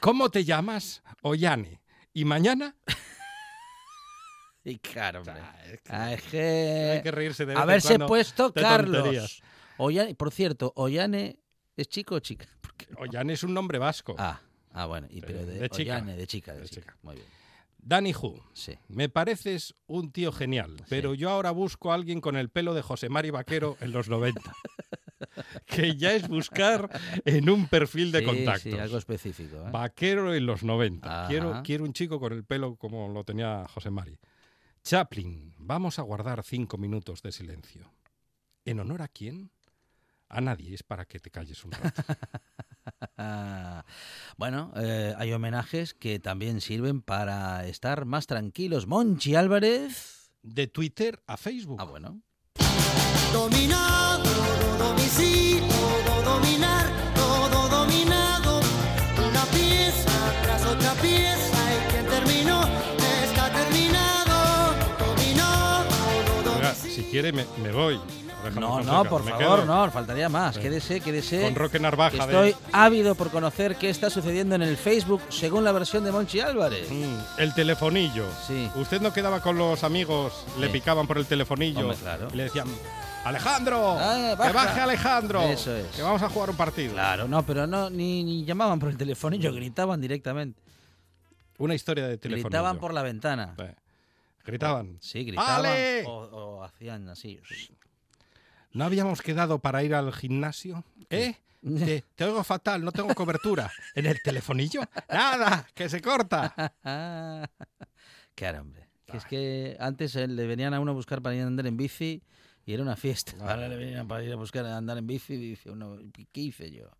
¿Cómo te llamas? Ollane. ¿Y mañana? [LAUGHS] y claro, hombre. hay que reírse de Haberse puesto Carlos. Ollane, por cierto, Ollane es chico o chica. Ollane es un nombre vasco. Ah, ah bueno, y, pero de, chica. de chica, de, chica. Muy bien. Danny Hu, sí. me pareces un tío genial, pero yo ahora busco a alguien con el pelo de José Mari Vaquero en los 90. [LAUGHS] que ya es buscar en un perfil de contacto. Sí, algo específico. ¿eh? Vaquero en los 90. Quiero, quiero un chico con el pelo como lo tenía José Mari. Chaplin, vamos a guardar cinco minutos de silencio. ¿En honor a quién? A nadie, es para que te calles un rato. [LAUGHS] [LAUGHS] bueno, eh, hay homenajes que también sirven para estar más tranquilos. Monchi Álvarez. De Twitter a Facebook. Ah, bueno. Dominado, todo dominar, todo dominado. Una pieza tras otra pieza, el que terminó está terminado. Dominado, quiere me, voy. No, no, por favor, no, faltaría más. Quédese, quédese. Con Roque Narvaja. Estoy ávido por conocer qué está sucediendo en el Facebook según la versión de Monchi Álvarez. Mm, el telefonillo. Sí. Usted no quedaba con los amigos, le picaban por el telefonillo claro. y le decían, Alejandro, ah, que baje Alejandro, Eso es. que vamos a jugar un partido. Claro, no, pero no ni, llamaban por el telefonillo, gritaban directamente. Una historia de telefonillo. Gritaban por la ventana. Gritaban. Sí, gritaban o, hacían así. ¿No habíamos quedado para ir al gimnasio? ¿Eh? Te, oigo fatal, no tengo cobertura. [LAUGHS] ¿En el telefonillo? ¡Nada! ¡Que se corta! [LAUGHS] Qué hombre. Que es que antes eh, le venían a uno a buscar para ir a andar en bici y era una fiesta. Ahora le venían para ir a buscar a andar en bici y dice uno, ¿qué hice yo?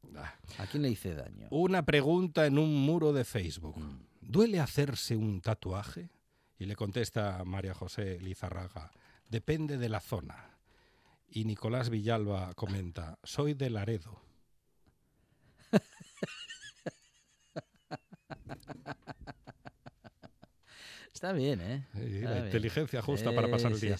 ¿A quién le hice daño? Una pregunta en un muro de Facebook. Mm. ¿Duele hacerse un tatuaje? Y le contesta María José Lizarraga, depende de la zona. Y Nicolás Villalba comenta, soy de Laredo. Está bien, ¿eh? la inteligencia justa para pasar el día.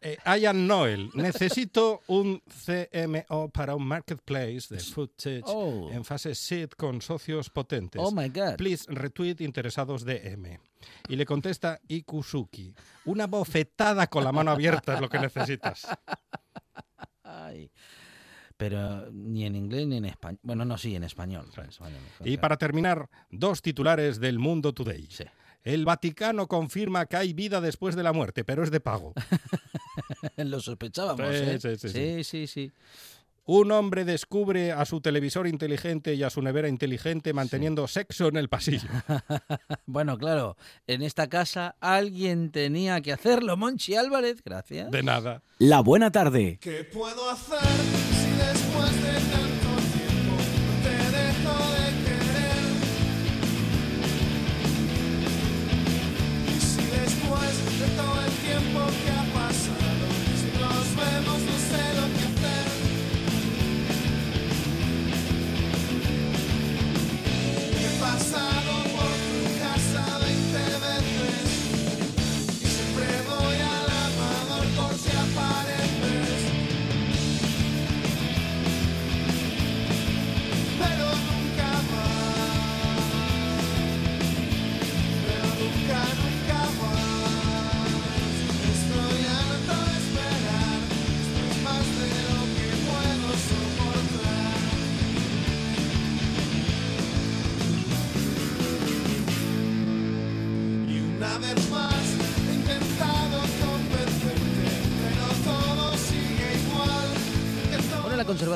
Eh, Ian Noel, necesito un CMO para un marketplace de footage oh. en fase seed con socios potentes. Oh my God. Please retweet interesados DM. Y le contesta Ikusuki, una bofetada con la mano abierta es lo que necesitas. Pero ni en inglés ni en español. Bueno, no, sí, en español. Y para terminar, dos titulares del Mundo Today. Sí. El Vaticano confirma que hay vida después de la muerte, pero es de pago. [LAUGHS] Lo sospechábamos, ¿eh? sí, sí, sí, sí, sí. Un hombre descubre a su televisor inteligente y a su nevera inteligente manteniendo sexo en el pasillo. [LAUGHS] bueno, claro, en esta casa alguien tenía que hacerlo. Monchi Álvarez, gracias. De nada. La buena tarde. ¿Qué puedo hacer si después de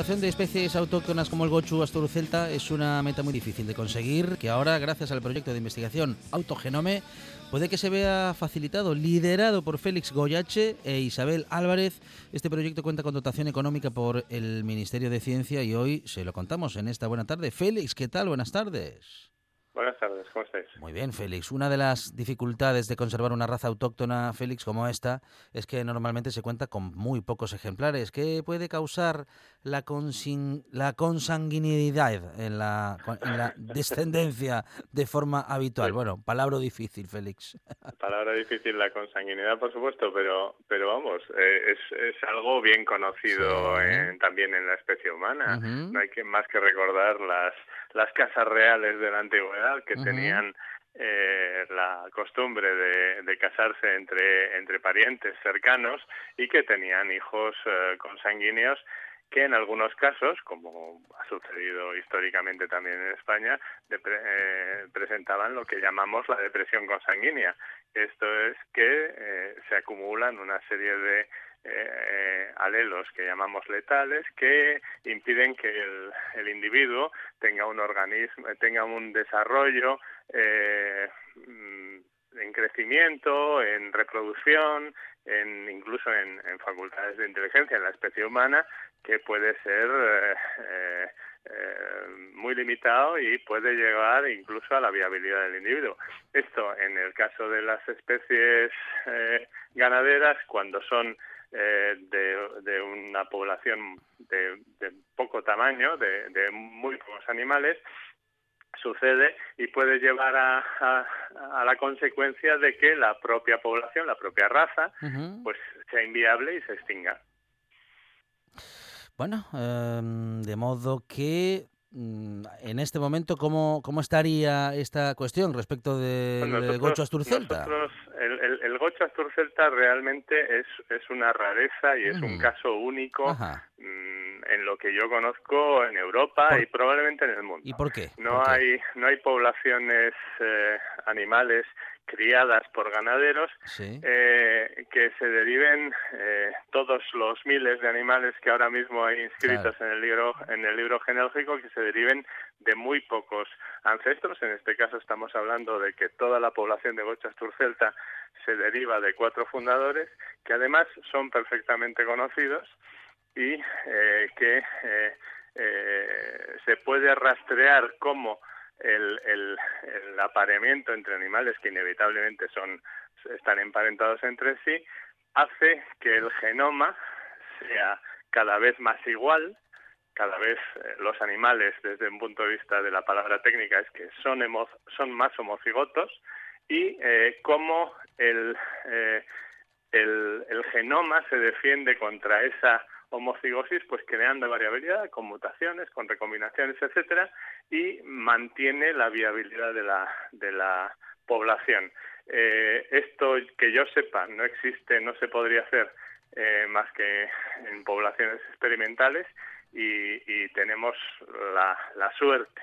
conservación de especies autóctonas como el gochu celta es una meta muy difícil de conseguir, que ahora, gracias al proyecto de investigación Autogenome, puede que se vea facilitado, liderado por Félix Goyache e Isabel Álvarez. Este proyecto cuenta con dotación económica por el Ministerio de Ciencia y hoy se lo contamos en esta buena tarde. Félix, ¿qué tal? Buenas tardes. Buenas tardes, ¿cómo estáis? Muy bien, Félix. Una de las dificultades de conservar una raza autóctona, Félix, como esta, es que normalmente se cuenta con muy pocos ejemplares. ¿Qué puede causar la, la consanguinidad en la, en la [LAUGHS] descendencia de forma habitual? Bueno, palabra difícil, Félix. [LAUGHS] Palabra difícil la consanguinidad, por supuesto, pero, pero vamos, eh, es, es, algo bien conocido también en la especie humana. No hay que, más que recordar las, las casas reales de la antigüedad que tenían eh, la costumbre de, casarse entre, entre parientes cercanos y que tenían hijos eh, consanguíneos que en algunos casos, como ha sucedido históricamente también en España, eh, presentaban lo que llamamos la depresión consanguínea. Esto es que se acumulan una serie de eh, alelos que llamamos letales que impiden que el, individuo tenga un organismo, tenga un desarrollo eh, mm, en crecimiento, en reproducción, en, incluso en, facultades de inteligencia en la especie humana, que puede ser eh, eh, muy limitado y puede llegar incluso a la viabilidad del individuo. Esto en el caso de las especies ganaderas, cuando son eh, de, una población de, poco tamaño, de, muy pocos animales, sucede y puede llevar a, a, la consecuencia de que la propia población, la propia raza, pues sea inviable y se extinga. Bueno, em, de modo que mm, en este momento, ¿cómo, cómo estaría esta cuestión respecto del Gocho Asturcelta? El, el, el, Gocho Asturcelta realmente es, es una rareza y es un mm. caso único mm, en lo que yo conozco en Europa y probablemente en el mundo. ¿Y por qué? No, Hay, no hay poblaciones eh, animales criadas por ganaderos, eh, que se deriven eh, todos los miles de animales que ahora mismo hay inscritos en el libro en el libro genealógico que se deriven de muy pocos ancestros. En este caso estamos hablando de que toda la población de Gochas Turcelta se deriva de cuatro fundadores que además son perfectamente conocidos y eh, que se puede rastrear como el, el, el apareamiento entre animales que inevitablemente son están emparentados entre sí hace que el genoma sea cada vez más igual cada vez eh, los animales desde un punto de vista de la palabra técnica es que son más homocigotos y eh, cómo el, eh, el, genoma se defiende contra esa homocigosis, pues creando variabilidad, con mutaciones, con recombinaciones, etcétera, y mantiene la viabilidad de la, población. Eh, esto que yo sepa no existe, no se podría hacer más que en poblaciones experimentales y, tenemos la, la suerte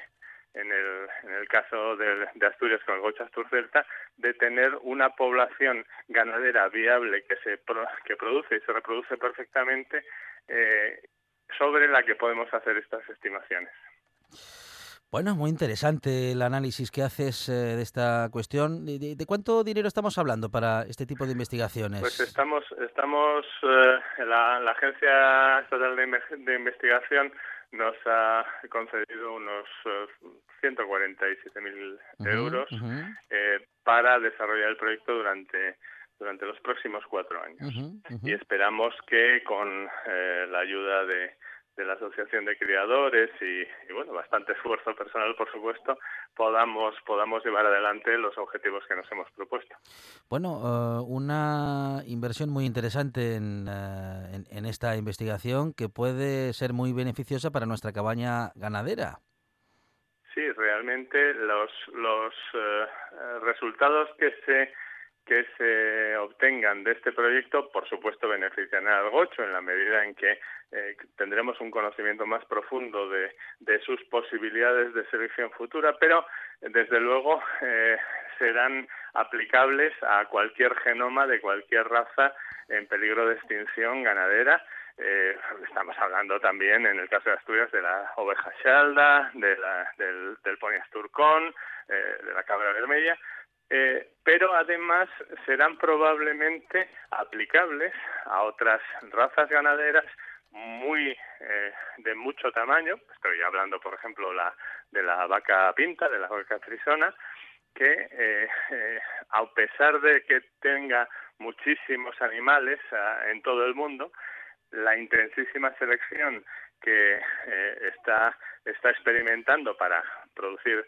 en el, en el caso de, Asturias con el Gocha Asturcelta, de tener una población ganadera viable que se que produce y se reproduce perfectamente eh, sobre la que podemos hacer estas estimaciones. Bueno, muy interesante el análisis que haces eh, de esta cuestión. ¿De, cuánto dinero estamos hablando para este tipo de investigaciones? Pues estamos, estamos eh, la, Agencia Estatal de, Investigación nos ha concedido unos 147.000 mil euros para desarrollar el proyecto durante durante los próximos cuatro años. Y esperamos que con eh, la ayuda de, de, la Asociación de Criadores y, bueno, bastante esfuerzo personal, por supuesto, podamos, podamos llevar adelante los objetivos que nos hemos propuesto. Bueno, eh, una inversión muy interesante en, eh, en, en, esta investigación que puede ser muy beneficiosa para nuestra cabaña ganadera. Sí, realmente los, los resultados que se que se obtengan de este proyecto, por supuesto, beneficiarán al gocho en la medida en que eh, tendremos un conocimiento más profundo de, sus posibilidades de selección futura, pero desde luego eh, serán aplicables a cualquier genoma de cualquier raza en peligro de extinción ganadera. Eh, estamos hablando también, en el caso de Asturias, de la oveja shalda, del, del pony asturcón, de la cabra vermella, eh, pero además serán probablemente aplicables a otras razas ganaderas muy eh, de mucho tamaño. Estoy hablando, por ejemplo, la, de la vaca pinta, de la vaca frisona, que eh, a pesar de que tenga muchísimos animales en todo el mundo, la intensísima selección que está, está experimentando para producir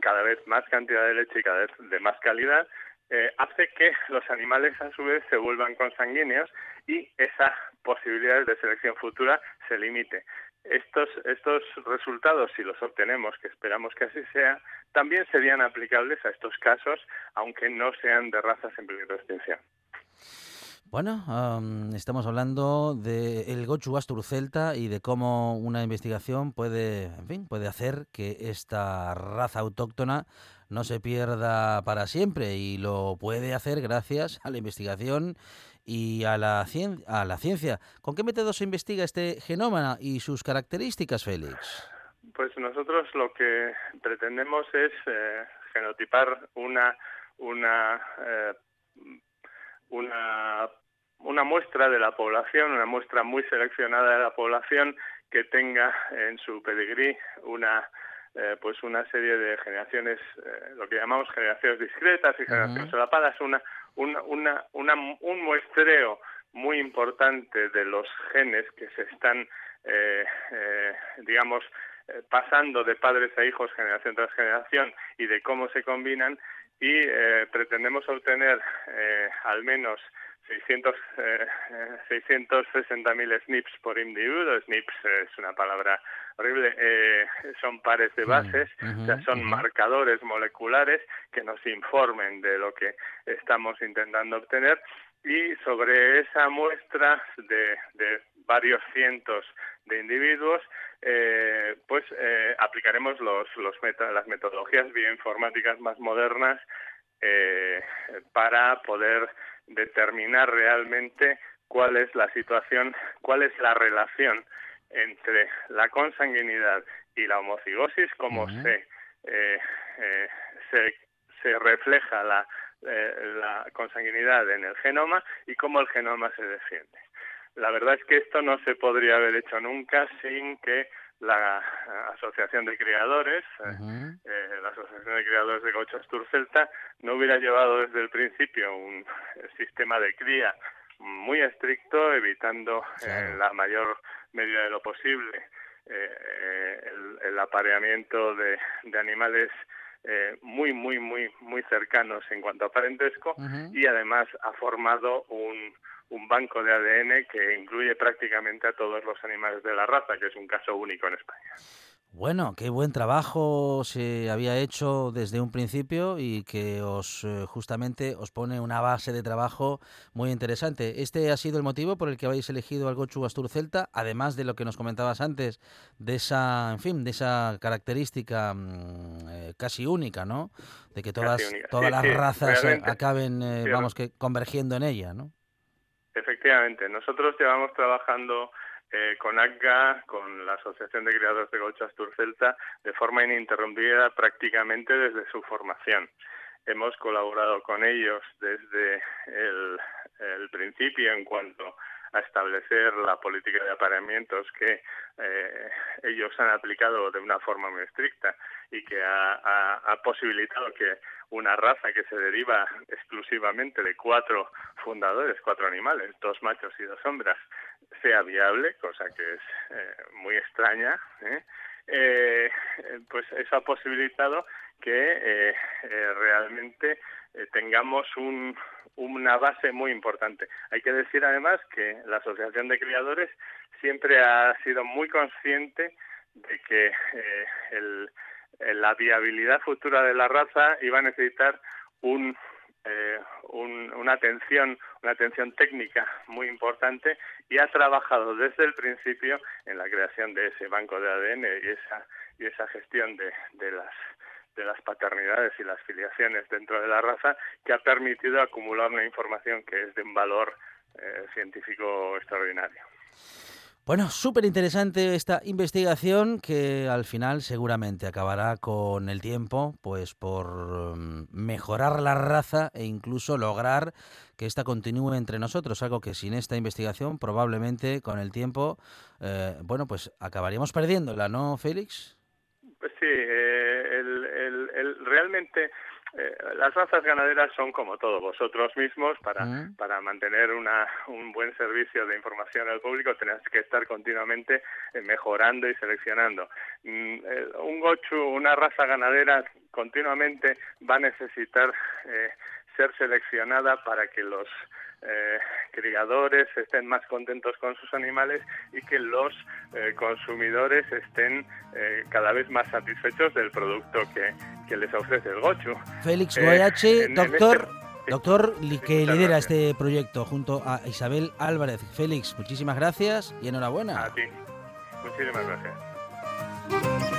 cada vez más cantidad de leche y cada vez de más calidad, eh, hace que los animales a su vez se vuelvan consanguíneos y esa posibilidad de selección futura se limite. Estos, estos resultados, si los obtenemos, que esperamos que así sea, también serían aplicables a estos casos, aunque no sean de razas en peligro de extinción. Bueno, estamos hablando de el Gochu Celta y de cómo una investigación puede, en fin, puede hacer que esta raza autóctona no se pierda para siempre y lo puede hacer gracias a la investigación y a la, a la ciencia. ¿Con qué métodos se investiga este genoma y sus características, Félix? Pues nosotros lo que pretendemos es eh, genotipar una una eh, una, una muestra de la población, una muestra muy seleccionada de la población que tenga en su pedigrí una eh, pues una serie de generaciones, eh, lo que llamamos generaciones discretas y generaciones solapadas, una, una, una, una, un muestreo muy importante de los genes que se están, eh, digamos, pasando de padres a hijos generación tras generación y de cómo se combinan y pretendemos obtener al menos 600, eh, 660.000 SNPs por individuo. SNPs es una palabra horrible. Eh, son pares de bases, o sea, son marcadores moleculares que nos informen de lo que estamos intentando obtener. Y sobre esa muestra de, de varios cientos de individuos, eh, pues eh, aplicaremos los, los las metodologías bioinformáticas más modernas eh, para poder determinar realmente cuál es la situación, cuál es la relación entre la consanguinidad y la homocigosis, cómo se, se, se refleja la, la consanguinidad en el genoma y cómo el genoma se defiende. La verdad es que esto no se podría haber hecho nunca sin que la Asociación de Criadores, eh, eh, la Asociación de Criadores de Gaucho Astur Celta, no hubiera llevado desde el principio un sistema de cría muy estricto, evitando en la mayor medida de lo posible eh, el, apareamiento de, animales muy, muy, muy, muy cercanos en cuanto a parentesco y además ha formado un, un banco de ADN que incluye prácticamente a todos los animales de la raza, que es un caso único en España. Bueno, qué buen trabajo se había hecho desde un principio y que os eh, justamente os pone una base de trabajo muy interesante. Este ha sido el motivo por el que habéis elegido al Gochu Astur Celta, además de lo que nos comentabas antes, de esa, en fin, de esa característica mm, eh, casi única, ¿no? De que todas, todas las razas acaben, eh, vamos, que convergiendo en ella, ¿no? Efectivamente, nosotros llevamos trabajando eh, con ACGA, con la Asociación de Criadores de Gochas Turcelta, de forma ininterrumpida prácticamente desde su formación. Hemos colaborado con ellos desde el, el principio en cuanto a establecer la política de apareamientos que eh, ellos han aplicado de una forma muy estricta y que ha, posibilitado que una raza que se deriva exclusivamente de cuatro fundadores, cuatro animales, dos machos y dos hembras, sea viable, cosa que es eh, muy extraña, ¿eh? pues eso ha posibilitado que realmente tengamos un, una base muy importante. Hay que decir además que la Asociación de Criadores siempre ha sido muy consciente de que eh, la viabilidad futura de la raza iba a necesitar un, eh, una atención una atención técnica muy importante y ha trabajado desde el principio en la creación de ese banco de ADN y esa y esa gestión de, de las de las paternidades y las filiaciones dentro de la raza que ha permitido acumular una información que es de un valor eh, científico extraordinario. Bueno, súper interesante esta investigación que al final seguramente acabará con el tiempo, pues por mm, mejorar la raza e incluso lograr que ésta continúe entre nosotros, algo que sin esta investigación probablemente con el tiempo, eh, bueno, pues acabaríamos perdiéndola, ¿no, Félix? Pues sí, eh, el, realmente eh, las razas ganaderas son como todos vosotros mismos para, para mantener una, un buen servicio de información al público tenéis que estar continuamente eh, mejorando y seleccionando. Mm, un gochu, una raza ganadera continuamente va a necesitar ser seleccionada para que los eh, criadores estén más contentos con sus animales y que los eh, consumidores estén eh, cada vez más satisfechos del producto que, que les ofrece el gochu. Félix Guayache, doctor, este- doctor que lidera este proyecto junto a Isabel Álvarez. Félix, muchísimas gracias y enhorabuena. A ti. Muchísimas gracias.